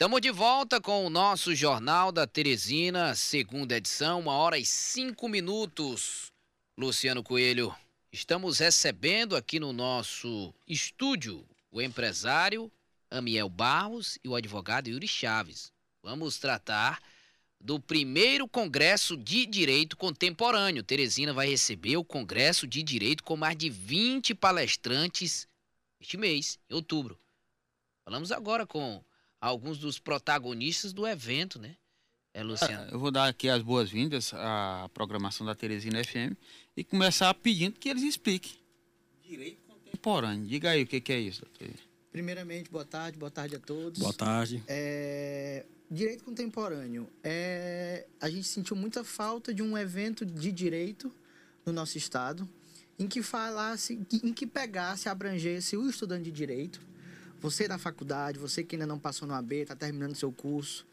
Estamos de volta com o nosso Jornal da Teresina, segunda edição, uma hora e cinco minutos. Luciano Coelho, estamos recebendo aqui no nosso estúdio o empresário Amiel Barros e o advogado Yuri Chaves. Vamos tratar do primeiro Congresso de Direito Contemporâneo. Teresina vai receber o Congresso de Direito com mais de 20 palestrantes este mês, em outubro. Falamos agora com alguns dos protagonistas do evento, né? É, Luciano. Eu vou dar aqui as boas-vindas à programação da Teresina FM e começar pedindo que eles expliquem. Direito contemporâneo. Diga aí o que, que é isso, doutor. Primeiramente, boa tarde, boa tarde a todos. Boa tarde. É, direito contemporâneo. É, a gente sentiu muita falta de um evento de direito no nosso estado em que falasse, em que pegasse, abrangesse o estudante de direito, você da faculdade, você que ainda não passou no AB, está terminando seu curso,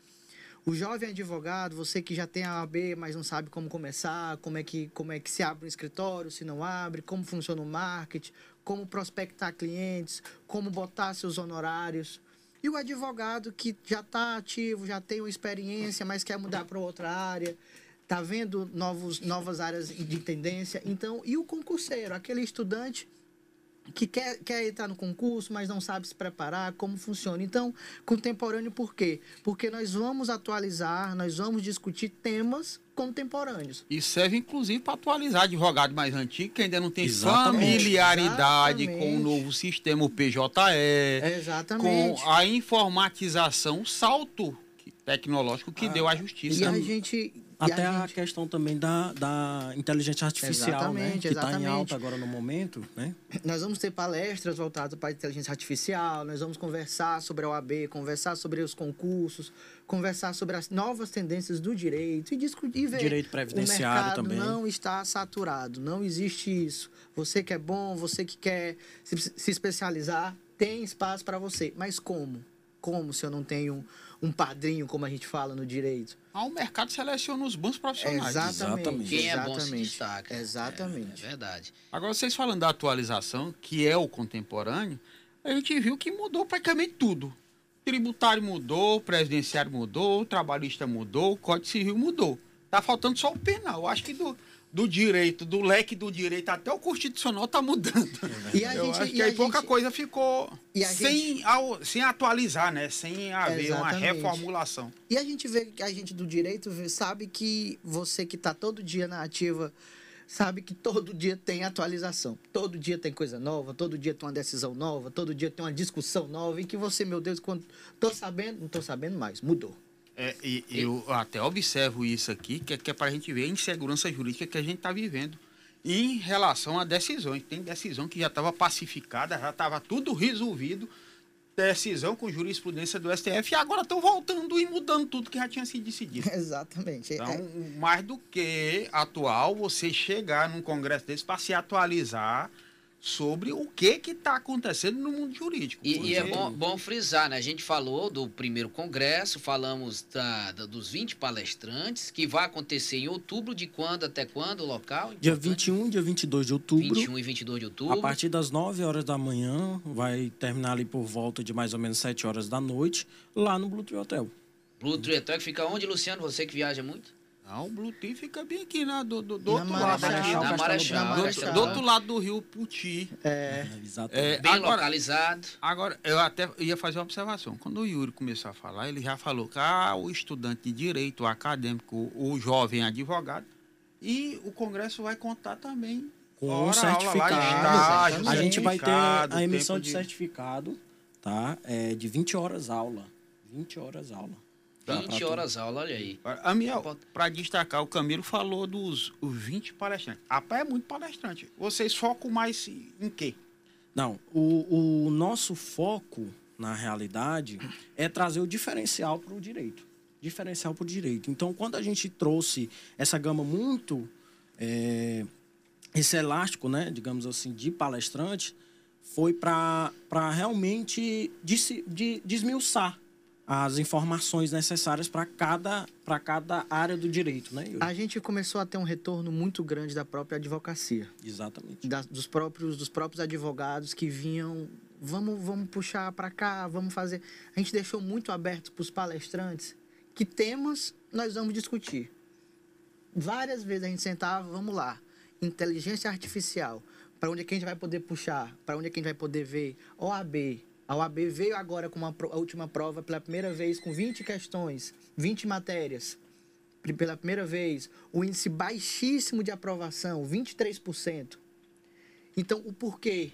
o jovem advogado, você que já tem a AB, mas não sabe como começar, como é que, como é que se abre um escritório, se não abre, como funciona o marketing, como prospectar clientes, como botar seus honorários. E o advogado que já está ativo, já tem uma experiência, mas quer mudar para outra área, está vendo novos, novas áreas de tendência. Então, e o concurseiro, aquele estudante que quer, quer entrar no concurso, mas não sabe se preparar, como funciona. Então, contemporâneo por quê? Porque nós vamos atualizar, nós vamos discutir temas contemporâneos. E serve, inclusive, para atualizar advogado mais antigo, que ainda não tem Exatamente. familiaridade Exatamente. com o novo sistema, o PJE. Exatamente. Com a informatização, o salto tecnológico que ah, deu à justiça. E a gente até a, a, questão também da, da inteligência artificial, né? Que está em alta agora no momento, né? Nós vamos ter palestras voltadas para a inteligência artificial, nós vamos conversar sobre a OAB, conversar sobre os concursos, conversar sobre as novas tendências do direito e discutir ver. Direito previdenciário o também. não está saturado, não existe isso. Você que é bom, você que quer se, se especializar, tem espaço para você. Mas como? Como se eu não tenho um padrinho, como a gente fala no direito. Ah, o mercado seleciona os bons profissionais. Exatamente. Quem é bom se destaca. Exatamente. É, é, verdade. Agora, vocês falando da atualização, que é o contemporâneo, a gente viu que mudou praticamente tudo. Tributário mudou, presidenciário mudou, o trabalhista mudou, o Código Civil mudou. Tá faltando só o penal. Acho que do, do direito, do leque do direito até o constitucional está mudando. E a Eu gente, acho que aí pouca coisa ficou sem, gente, ao, sem atualizar, né? Sem haver exatamente. uma reformulação. E a gente vê que a gente do direito sabe que você que está todo dia na ativa sabe que todo dia tem atualização. Todo dia tem coisa nova, todo dia tem uma decisão nova, todo dia tem uma discussão nova, em que você, meu Deus, quando tô sabendo, não tô sabendo mais, mudou. É, e, eu até observo isso aqui, que é, que é para a gente ver a insegurança jurídica que a gente está vivendo em relação a decisões. Tem decisão que já estava pacificada, já estava tudo resolvido, decisão com jurisprudência do STF, e agora estão voltando e mudando tudo que já tinha sido decidido. Exatamente. Então, é... mais do que atual, você chegar num congresso desse para se atualizar sobre o que está acontecendo no mundo jurídico. E, e é bom, bom, frisar, né? A gente falou do primeiro congresso, falamos da, da, dos 20 palestrantes, que vai acontecer em outubro, de quando até quando o local? Dia 21 dia 22 de outubro. 21 e 22 de outubro. A partir das 9 horas da manhã, vai terminar ali por volta de mais ou menos 7 horas da noite, lá no Blue Tree Hotel. Blue Tree Hotel que fica onde, Luciano? Você que viaja muito? Não, o Blue Tea fica bem aqui, né? Do, do, do outro lado aqui. Na Marechal. Do, do, outro lado do rio Puti. É, é bem agora, localizado. Agora, eu até ia fazer uma observação. Quando o Yuri começou a falar, ele já falou que ah, o estudante de direito, o acadêmico, o jovem advogado, e o Congresso vai contar também com o certificado. Lá, estágio, a gente vai ter a emissão de, de certificado, tá? É, de 20 horas aula. 20 horas aula. 20 horas aula, olha aí. A minha, para destacar, o Camilo falou dos os 20 palestrantes. A pé é muito palestrante. Vocês focam mais em quê? Não, o, o nosso foco, na realidade, é trazer o diferencial para o direito. Diferencial para o direito. Então, quando a gente trouxe essa gama muito. É, esse elástico, né, digamos assim, de palestrante, foi para realmente de, de, desmiuçar as informações necessárias para cada, cada área do direito, né? A gente começou a ter um retorno muito grande da própria advocacia. Exatamente. Da, dos, próprios, dos próprios advogados que vinham vamos, vamos puxar para cá, vamos fazer. A gente deixou muito aberto para os palestrantes que temas nós vamos discutir. Várias vezes a gente sentava, vamos lá, inteligência artificial, para onde é que a gente vai poder puxar, para onde é que a gente vai poder ver, OAB. A OAB veio agora com uma, a última prova pela primeira vez com 20 questões, 20 matérias. Pela primeira vez, o índice baixíssimo de aprovação, 23%. Então, o porquê?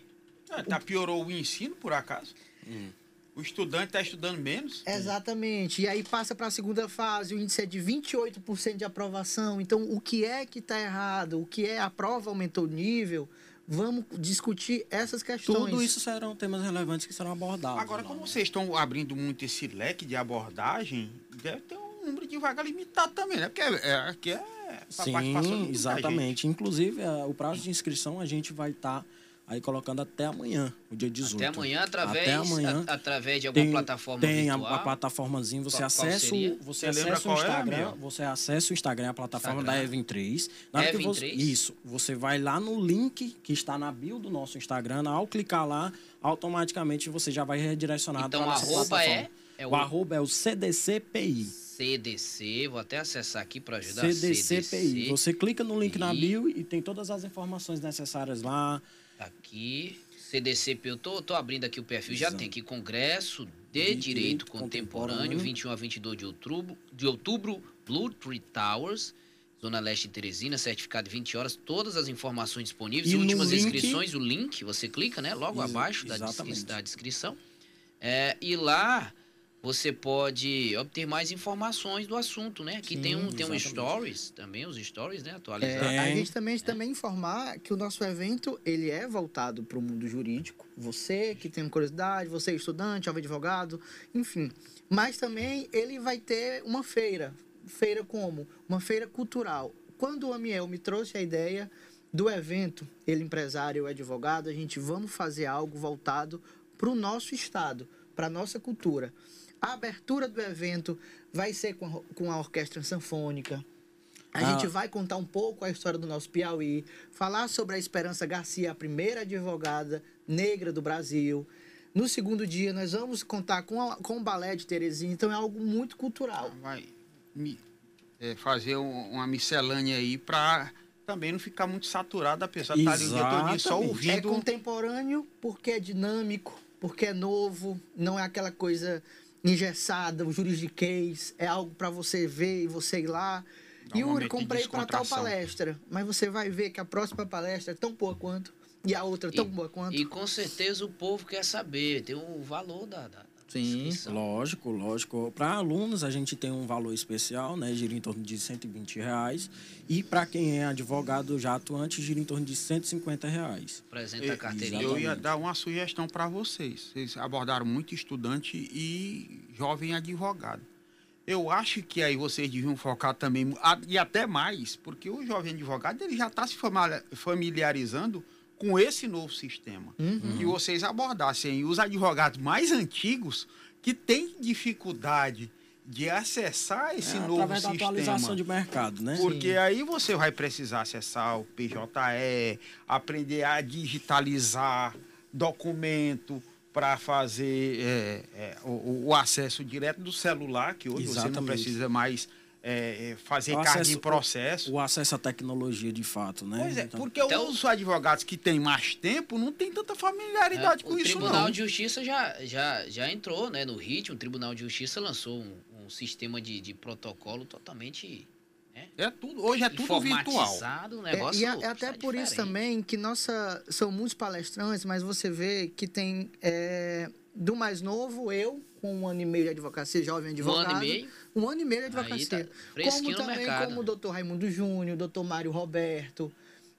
Ah, tá, piorou o ensino, por acaso? Hum. O estudante está estudando menos? Exatamente. E aí passa para a segunda fase, o índice é de 28% de aprovação. Então, o que é que está errado? O que é a prova aumentou o nível? Vamos discutir essas questões. Tudo isso serão temas relevantes que serão abordados. Agora, como vocês estão abrindo muito esse leque de abordagem, deve ter um número de vaga limitado também, né? Porque é, aqui é, Sim, exatamente. Inclusive, é, o prazo de inscrição a gente vai estar... Tá aí colocando até amanhã, o dia 18. Até amanhã, através, até amanhã, a, através de alguma tem, plataforma tem virtual? Tem a, a, plataformazinha, você qual, acessa, qual o, você, você acessa o é Instagram, é você acessa o Instagram, a plataforma Instagram. da Evin 3. Na Evin você, 3? Isso, você vai lá no link que está na bio do nosso Instagram, ao clicar lá, automaticamente você já vai redirecionado então, para a arroba é, é o... o arroba é o CDCPI. CDC, vou até acessar aqui para ajudar. CDCPI. CDC. Você clica no link na bio e tem todas as informações necessárias lá. Aqui, CDCP, eu tô, tô abrindo aqui o perfil, já tem aqui Congresso de, de Direito, Direito Contemporâneo, Contemporâneo, 21 a 22 de outubro, de outubro, Blue Tree Towers, Zona Leste de Teresina, certificado de 20 horas, todas as informações disponíveis, e últimas link... inscrições, o link, você clica, né, logo Ex abaixo da, da descrição. É, e lá você pode obter mais informações do assunto, né? Aqui Sim, tem um tem um stories também, os stories, né, atualizados. É, a gente também é. também informar que o nosso evento ele é voltado para o mundo jurídico. Você que tem curiosidade, você é estudante, jovem advogado, enfim. Mas também ele vai ter uma feira, feira como uma feira cultural. Quando o Amiel me trouxe a ideia do evento, ele empresário, advogado, a gente vamos fazer algo voltado para o nosso estado, para a nossa cultura. A abertura do evento vai ser com a, com a orquestra sanfônica. A ah. gente vai contar um pouco a história do nosso Piauí, falar sobre a Esperança Garcia, a primeira advogada negra do Brasil. No segundo dia, nós vamos contar com, a, com o balé de Terezinha, então é algo muito cultural. Vai me, é, fazer um, uma miscelânea aí para também não ficar muito saturado, apesar de estar ali o dia todo só ouvindo. É contemporâneo porque é dinâmico, porque é novo, não é aquela coisa engessada, o juridiquês, é algo para você ver e você ir lá. Dá Yuri, comprei para tal palestra, mas você vai ver que a próxima palestra é tão boa quanto e a outra tão e, boa quanto. E com certeza o povo quer saber, tem o valor da, da Sim, lógico, lógico. Para alunos a gente tem um valor especial, né? Gira em torno de 120 reais. E para quem é advogado já atuante, gira em torno de 150 reais. Apresenta a carteirinha. Eu ia dar uma sugestão para vocês. Vocês abordaram muito estudante e jovem advogado. Eu acho que aí vocês deviam focar também, e até mais, porque o jovem advogado ele já está se familiarizando com esse novo sistema. Uhum. Que vocês abordassem os advogados mais antigos que têm dificuldade de acessar esse é, novo através sistema. da atualização de mercado, né? Porque Sim. aí você vai precisar acessar o PJE, aprender a digitalizar documento para fazer é, é, o, o, acesso direto do celular, que hoje Exatamente. você não precisa mais é, é, fazer carga em processo. O, o, acesso à tecnologia, de fato, né? Pois é, então, porque então, os advogados que têm mais tempo não têm tanta familiaridade é, com isso, não. O Tribunal de Justiça já, já, já entrou né, no ritmo. O Tribunal de Justiça lançou um, um sistema de, de protocolo totalmente... É tudo, hoje é tudo virtual. O negócio é, e é, até por diferente. isso também que nossa, são muitos palestrantes, mas você vê que tem é, do mais novo, eu, com um ano e meio de advocacia, jovem advogado. Um ano e meio? Um ano e meio de advocacia. Tá como também mercado, como o doutor Raimundo Júnior, o doutor Mário Roberto.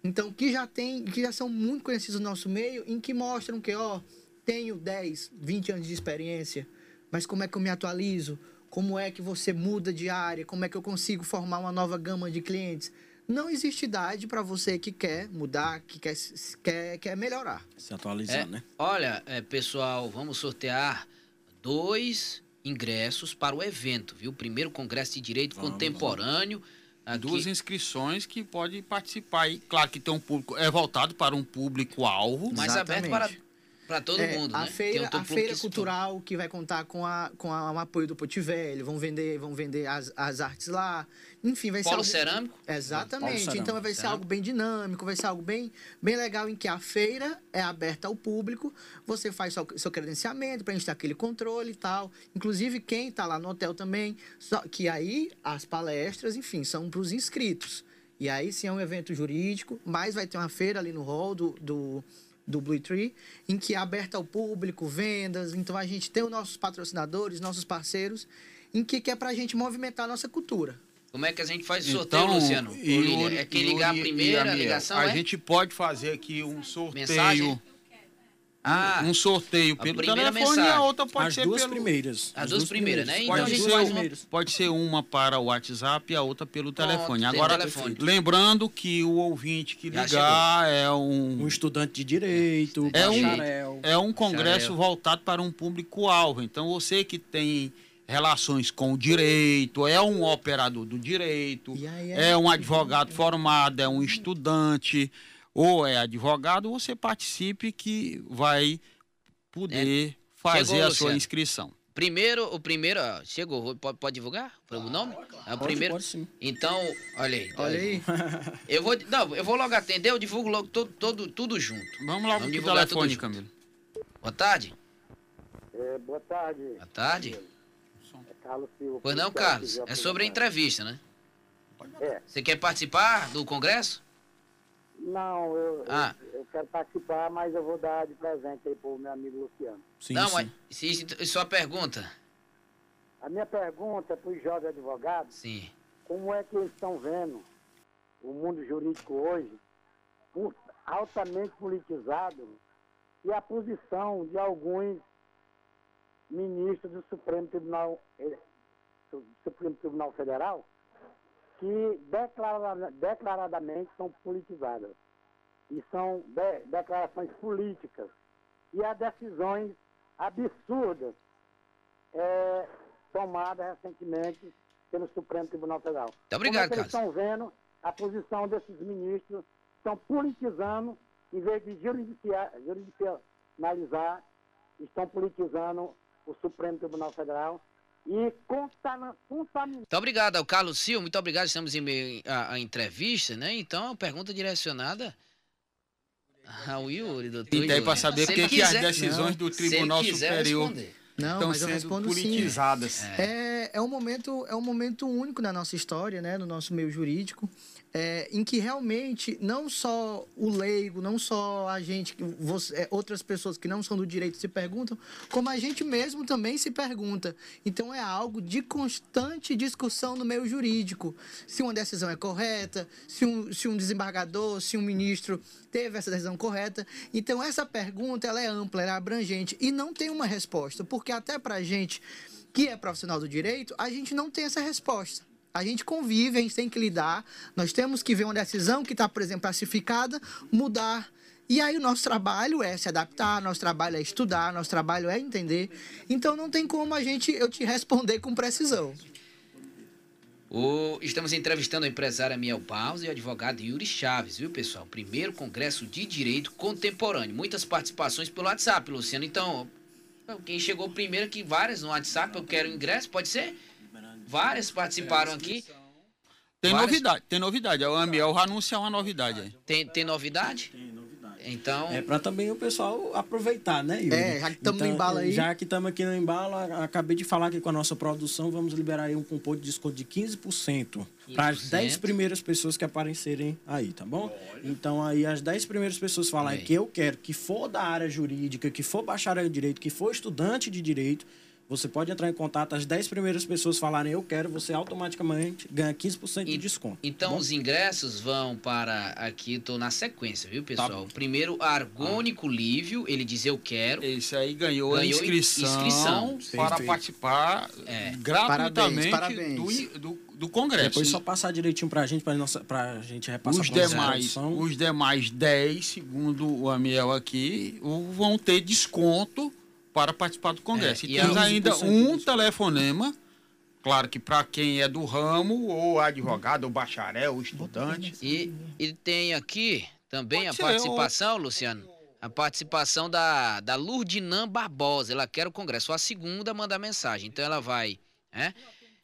Então, que já tem, que já são muito conhecidos no nosso meio, em que mostram que, ó, tenho 10, 20 anos de experiência, mas como é que eu me atualizo? Como é que você muda de área? Como é que eu consigo formar uma nova gama de clientes? Não existe idade para você que quer mudar, que quer, quer, quer melhorar. Se atualizar, é, né? Olha, é, pessoal, vamos sortear dois ingressos para o evento, viu? Primeiro Congresso de Direito vamos, Contemporâneo. Aqui. Duas inscrições que pode participar. E claro que tem um público, é voltado para um público-alvo. Mas aberto para Para todo É, mundo, a né? feira, Tem um a feira que cultural que vai contar com, a, com a- o apoio do Potivelli, vão vender, vão vender as, as artes lá. Enfim, vai ser Polo algo- cerâmico? Exatamente. Polo cerâmico. Então vai ser Cerâmico. algo bem dinâmico, vai ser algo bem, bem legal em que a feira é aberta ao público, você faz seu, seu credenciamento para a gente ter aquele controle e tal. Inclusive, quem está lá no hotel também, só que aí as palestras, enfim, são para os inscritos. E aí sim é um evento jurídico, mas vai ter uma feira ali no hall do, do, do Blue Tree, em que é aberta ao público, vendas. Então a gente tem os nossos patrocinadores, nossos parceiros, em que, que é para a gente movimentar a nossa cultura. Como é que a gente faz o sorteio, Então, Luciano? Lília, Yuri- é quem ligar e primeiro, a Amiel, ligação A é? gente pode fazer aqui um sorteio. Mensagem? Ah, um sorteio pelo primeira telefone e a outra pode As ser duas pelo... primeiras. As duas primeiras, né? Então Pode, a gente ser uma, pode ser uma para o WhatsApp e a outra pelo telefone. Agora, telefone. lembrando que o ouvinte que ligar é um, Um estudante de direito, É um- é um congresso Bacharel. voltado para um público-alvo. Então, você que tem relações com o direito, é um operador do direito, aí é- é um advogado formado, é um estudante, ou é advogado, você participe que vai poder fazer É. Chegou, a sua Luciano. inscrição. Primeiro, o primeiro, ó, chegou, pode, pode divulgar o nome? É o Pode, primeiro. pode sim. Então, olha aí. Olha aí. Eu vou, não, eu vou logo atender, eu divulgo logo todo, todo, tudo junto. Vamos lá Vamos divulgar tudo telefone, junto. Camilo. Boa tarde. É, boa tarde. Boa tarde. É Carlos Silva. Pois não, Carlos. É sobre a entrevista, né? É. Você quer participar do congresso? Não, eu, Ah. eu, eu quero participar, mas eu vou dar de presente aí pro meu amigo Luciano. Sim, não, sim. mas se, se- sua pergunta. A minha pergunta é para os jovens advogados, Sim. como é que eles estão vendo o mundo jurídico hoje, altamente politizado, e a posição de alguns ministros do Supremo Tribunal, eh, do Supremo Tribunal Federal, que declara- declaradamente são politizadas. E são de- declarações políticas. E há decisões absurdas eh, tomadas recentemente pelo Supremo Tribunal Federal. Muito obrigado, Como é eles estão vendo a posição desses ministros, estão politizando, em vez de juridicia- judicializar, estão politizando o Supremo Tribunal Federal e contaminando. Muito obrigado ao Carlos Silva, muito obrigado. Estamos em meio à, entrevista, né? Então, a pergunta direcionada ao Yuri, doutor. E daí para saber o que, que as decisões do se ele Tribunal Superior responder. Não, estão sendo respondo sim. politizadas. É, é um momento é um momento único na nossa história, né, no nosso meio jurídico, é, em que realmente não só o leigo, não só a gente, você- é, outras pessoas que não são do direito se perguntam, como a gente mesmo também se pergunta. Então é algo de constante discussão no meio jurídico. Se uma decisão é correta, se um, se um desembargador, se um ministro teve essa decisão correta. Então essa pergunta ela é ampla, ela é abrangente e não tem uma resposta, porque até para a gente que é profissional do direito, a gente não tem essa resposta. A gente convive, a gente tem que lidar. Nós temos que ver uma decisão que está, por exemplo, classificada, mudar. E aí o nosso trabalho é se adaptar, nosso trabalho é estudar, nosso trabalho é entender. Então não tem como a gente eu te responder com precisão. O- estamos entrevistando a empresária Miel Barros e o advogado Yuri Chaves, viu, pessoal? Primeiro Congresso de Direito Contemporâneo. Muitas participações pelo WhatsApp, Luciano. Então, quem chegou primeiro aqui, várias no WhatsApp, eu quero ingresso, pode ser? Várias participaram aqui. Tem Várias- novidade, tem novidade. O Amiel vai anunciar uma novidade aí. Tem, tem novidade? Tem novidade. Então, É para também o pessoal aproveitar, né, Yuri? É, já que tamo no embalo aí. Já que estamos aqui no embalo, acabei de falar aqui com a nossa produção, vamos liberar aí um cupom de desconto de 15% para as 10 primeiras pessoas que aparecerem aí, tá bom? Então aí as 10 primeiras pessoas falarem que eu quero, que for da área jurídica, que for bacharel em direito, que for estudante de direito, você pode entrar em contato, as 10 primeiras pessoas falarem eu quero, você automaticamente ganha 15% de desconto. então tá os ingressos vão para. Aqui, estou na sequência, viu, Tá pessoal? Primeiro, Argônico Lívio, ele diz eu quero. Esse aí ganhou, a Ganhou inscrição, inscrição. para participar É. gratuitamente Parabéns, Do, do, do Congresso. Depois só passar direitinho pra gente, pra, nossa, pra gente repassar os demais, os demais 10, segundo o Amiel aqui, vão ter desconto para participar do Congresso. É, e e temos a- ainda 15% de um telefonema, claro que para quem é do ramo, ou advogado, ou bacharel, ou estudante. E, e tem aqui também Pode a participação, Luciano. A participação da, da Lurdinã Barbosa. Ela quer o Congresso. A segunda manda mensagem. Então ela vai. Né?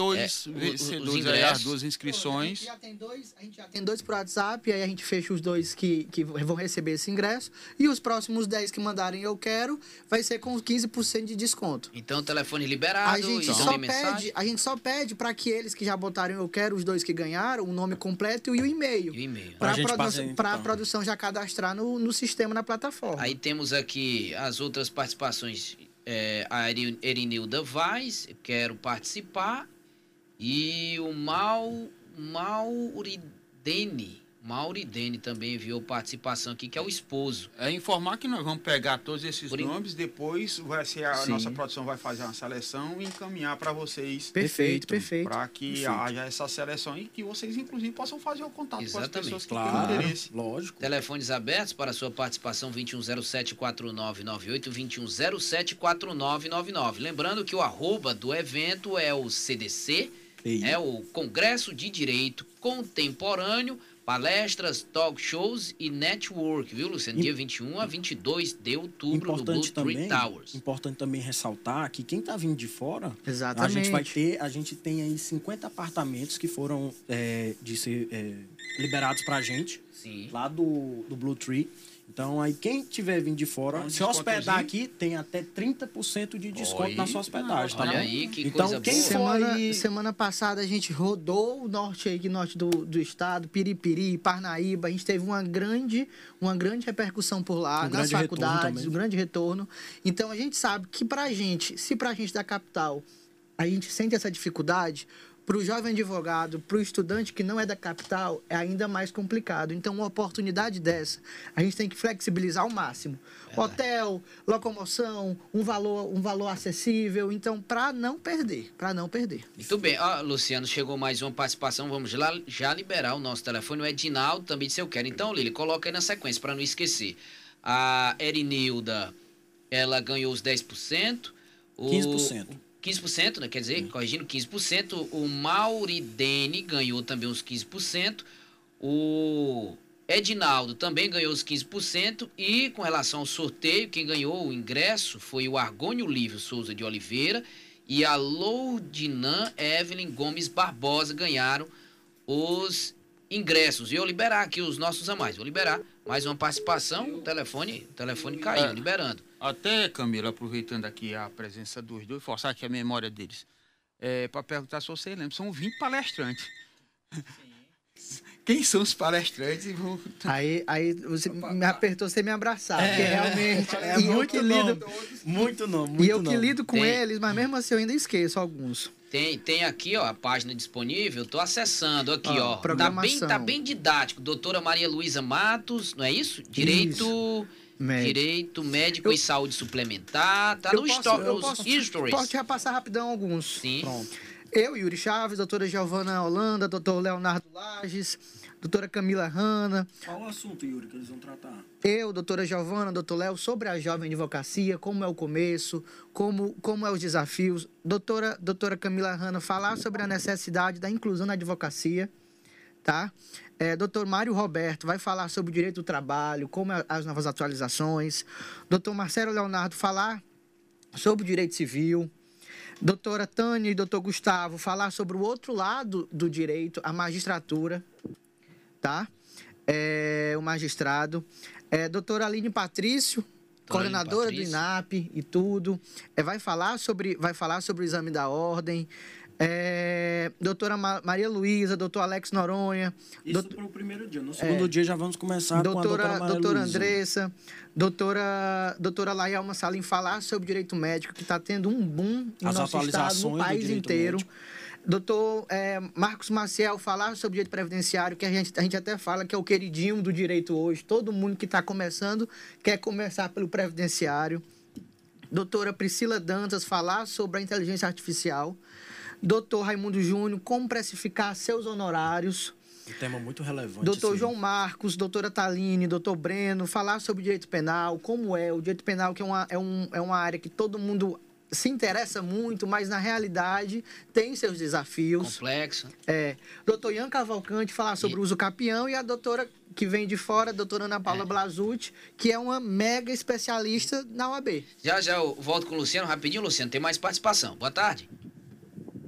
Dois É, vencedores aí, as duas A gente inscrições. já tem dois, a gente já tem dois pro WhatsApp, aí a gente fecha os dois que, que vão receber esse ingresso. E os próximos 10 que mandarem eu quero, vai ser com 15% de desconto. Então, telefone liberado. A gente, só mensagem. pede, a gente só pede para que eles que já botaram eu quero, os dois que ganharam, o nome completo e o e-mail. E o e-mail. Pra Para gente produ fazer, então. produção já cadastrar no, no sistema, na plataforma. Aí temos aqui as outras participações. É, a Eri- Erinilda Vaz, quero participar. E o Mau, Mauridene. Mauridene também enviou participação aqui, que é o esposo. É informar que nós vamos pegar todos esses Por nomes, depois vai ser a Sim. nossa produção vai fazer uma seleção e encaminhar para vocês Perfeito, perfeito. para que Perfeito. haja essa seleção e que vocês inclusive possam fazer o contato Exatamente. com as pessoas que Claro, têm interesse. lógico. Telefones abertos para sua participação 2107-4998, 2107-4999. Lembrando que o arroba do evento é o CDC, Ei, é o Congresso de Direito Contemporâneo, palestras, talk shows e network, viu, Luciano? Dia 21 a 22 de outubro no Blue importante Tree também, Towers. importante também ressaltar que quem está vindo de fora, Exatamente. a gente vai ter, a gente tem aí 50 apartamentos que foram é, de ser, é, liberados pra gente, Sim. lá do, do Blue Tree. Então, aí quem tiver vindo de fora, Um se hospedar aqui, tem até 30% de desconto Oi. na sua hospedagem, tá Olha bom? aí, que então, coisa quem boa. Semana, aí... semana passada a gente rodou o norte aí, norte do, do estado, Piripiri, Parnaíba. A gente teve uma grande, uma grande repercussão por lá, Um nas faculdades, um grande retorno. Então a gente sabe que pra gente, se pra gente da capital, a gente sente essa dificuldade, pro jovem advogado, pro estudante que não é da capital, é ainda mais complicado. Então, uma oportunidade dessa, a gente tem que flexibilizar ao máximo. Hotel, locomoção, um valor, um valor acessível. Então, para não perder, para não perder. Muito bem. Ó, Luciano, chegou mais uma participação. Vamos lá já liberar o nosso telefone. O Edinaldo também disse eu quero. Então, Lili, coloca aí na sequência para não esquecer. A Erinilda, ela ganhou os 10%. O, 15%. 15%, né? Quer dizer, corrigindo, 15%. O Mauridene ganhou também uns 15%. O Edinaldo também ganhou os 15%. E com relação ao sorteio, quem ganhou o ingresso foi o Argônio Lívio Souza de Oliveira e a Lourdinan Evelyn Gomes Barbosa ganharam os ingressos. E eu liberar aqui os nossos a mais. Vou liberar mais uma participação. O telefone, o telefone caiu, É. liberando. Até, Camila, aproveitando aqui a presença dos dois, forçar aqui a memória deles. É, para perguntar se você lembra, são 20 palestrantes. Quem são os palestrantes? Aí, aí você me apertou sem me abraçar, É, porque realmente. é eu muito que nome. lido, Muito não, muito e eu que nome. lido com Tem. eles, mas mesmo assim eu ainda esqueço alguns. Tem, tem aqui, ó, a página disponível. Tô acessando aqui, Ó, ó. Tá bem, tá bem didático. Doutora Maria Luísa Matos, não é isso? Direito, Médico. direito médico Eu- e saúde suplementar. Tá Eu no posso- eu posso- stories. Posso te repassar rapidão alguns. Sim. Pronto. Eu, Yuri Chaves, doutora Giovana Holanda, doutor Leonardo Lages, doutora Camila Hanna, Qual o assunto, Yuri, que eles vão tratar? eu, doutora Giovana, doutor Léo, sobre a jovem advocacia, como é o começo, como, como é os desafios. Doutora, doutora Camila Hanna, falar sobre a necessidade da inclusão na advocacia, tá? É, doutor Mário Roberto vai falar sobre o direito do trabalho, como é as novas atualizações. Doutor Marcelo Leonardo falar sobre o direito civil. Doutora Tânia e doutor Gustavo falar sobre o outro lado do direito, a magistratura, tá? É, o magistrado. É, doutora Aline Patrício, Doutora Aline coordenadora Patrício. do INAP e tudo. É, vai, falar sobre, vai falar sobre o exame da ordem. É, doutora Ma- Maria Luísa, doutor Alex Noronha, Isso Doutor- para o primeiro dia. No segundo dia já vamos começar com a doutora, doutora Maria doutora Luísa. Andressa, doutora, doutora Laia Salim falar sobre direito médico, que está tendo um boom no As nosso estado, no país inteiro. médico. Doutor é, Marcos Maciel falar sobre direito previdenciário, que a gente, a gente até fala que é o queridinho do direito hoje. Todo mundo que está começando quer começar pelo previdenciário. Doutora Priscila Dantas falar sobre a inteligência artificial. Doutor Raimundo Júnior, como precificar seus honorários. Um tema muito relevante. Doutor sim. João Marcos, doutora Taline, doutor Breno, falar sobre direito penal, como é o direito penal, que é uma, é um, é uma área que todo mundo se interessa muito, mas na realidade tem seus desafios. Complexo. É, doutor Ian Cavalcante falar sobre E- o uso capião e a doutora que vem de fora, a doutora Ana Paula É. Blasucci, que é uma mega especialista na UAB. Já já eu volto com o Luciano rapidinho, Luciano. Tem mais participação. Boa tarde.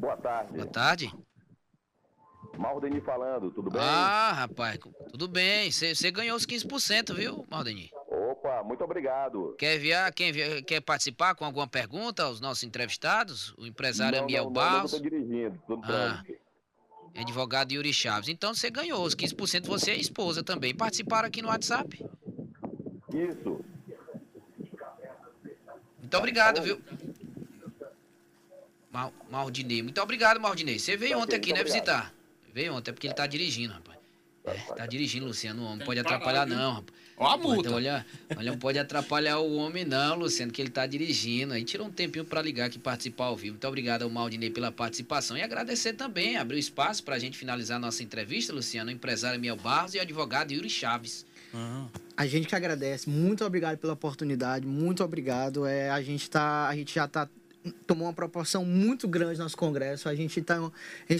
Boa tarde. Boa tarde. Maldeni falando, tudo bem? Ah, rapaz, tudo bem. Você ganhou os 15%, viu, Maldeni? Opa, muito obrigado. Quer enviar, quer, enviar- quer participar com alguma pergunta aos nossos entrevistados? O empresário não, Amiel não, não, não, Barros, eu tô dirigindo, tô Ah. advogado Yuri Chaves. Então você ganhou os 15%, você e a esposa também. Participaram aqui no WhatsApp. Isso. Muito obrigado, viu? Mal, Maldinei. Muito obrigado, Maldinei. Você veio ontem aqui, né, visitar? Veio ontem, é porque ele tá dirigindo, rapaz. É, tá dirigindo, Luciano. O homem não pode atrapalhar, não, rapaz. Ó a multa. Então, olha, olha, não pode atrapalhar o homem, não, Luciano, que ele tá dirigindo. Aí tirou um tempinho para ligar aqui e participar ao vivo. Muito obrigado ao Maldinei pela participação. E agradecer também, abriu espaço para a gente finalizar a nossa entrevista, Luciano, o empresário Miel Barros e o advogado Yuri Chaves. Ah, A gente que agradece, muito obrigado pela oportunidade, muito obrigado. É, a gente tá, a gente já tá tomou uma proporção muito grande no nosso congresso. A gente está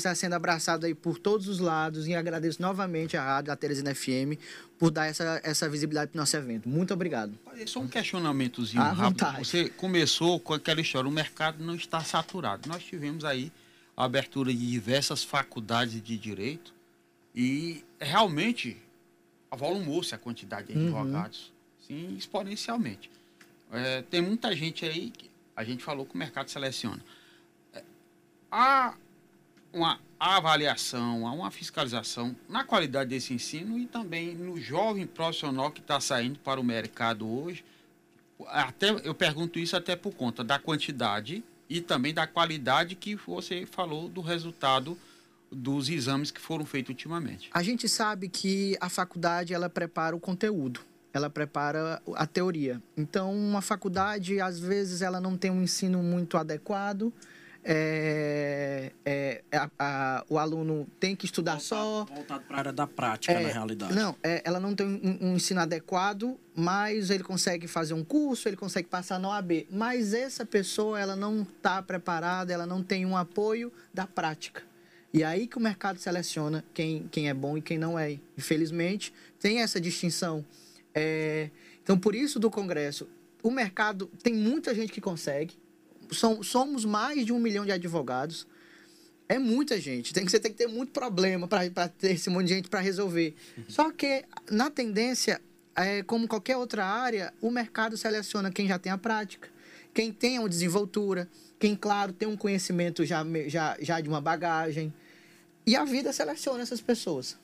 tá sendo abraçado aí por todos os lados e agradeço novamente a rádio, a Teresina FM, por dar essa, essa visibilidade para o nosso evento. Muito obrigado. Só um questionamentozinho À rápido. vontade. Você começou com aquela história, o mercado não está saturado. Nós tivemos aí a abertura de diversas faculdades de direito e realmente avolumou-se a quantidade de Uhum. advogados, sim, exponencialmente. É, tem muita gente aí, que a gente falou que o mercado seleciona. É, há uma avaliação, há uma fiscalização na qualidade desse ensino e também no jovem profissional que está saindo para o mercado hoje. Até, eu pergunto isso até por conta da quantidade e também da qualidade que você falou do resultado dos exames que foram feitos ultimamente. A gente sabe que a faculdade ela prepara o conteúdo, ela prepara a teoria. Então, uma faculdade às vezes ela não tem um ensino muito adequado. é, é, a- a- o aluno tem que estudar só. Voltado para a área da prática, É, na realidade. Não, é, ela não tem um, um ensino adequado, mas ele consegue fazer um curso, ele consegue passar na OAB. Mas essa pessoa, ela não está preparada, ela não tem um apoio da prática. E aí que o mercado seleciona quem, quem é bom e quem não é. Infelizmente, tem essa distinção. É, então, por isso do Congresso, o mercado tem muita gente que consegue. São, somos mais de um milhão de advogados. É muita gente. Tem que, você tem que ter muito problema para ter esse monte de gente para resolver. Só que, na tendência, é, como qualquer outra área, o mercado seleciona quem já tem a prática, quem tem uma desenvoltura, quem, claro, tem um conhecimento já, já, já de uma bagagem. E a vida seleciona essas pessoas.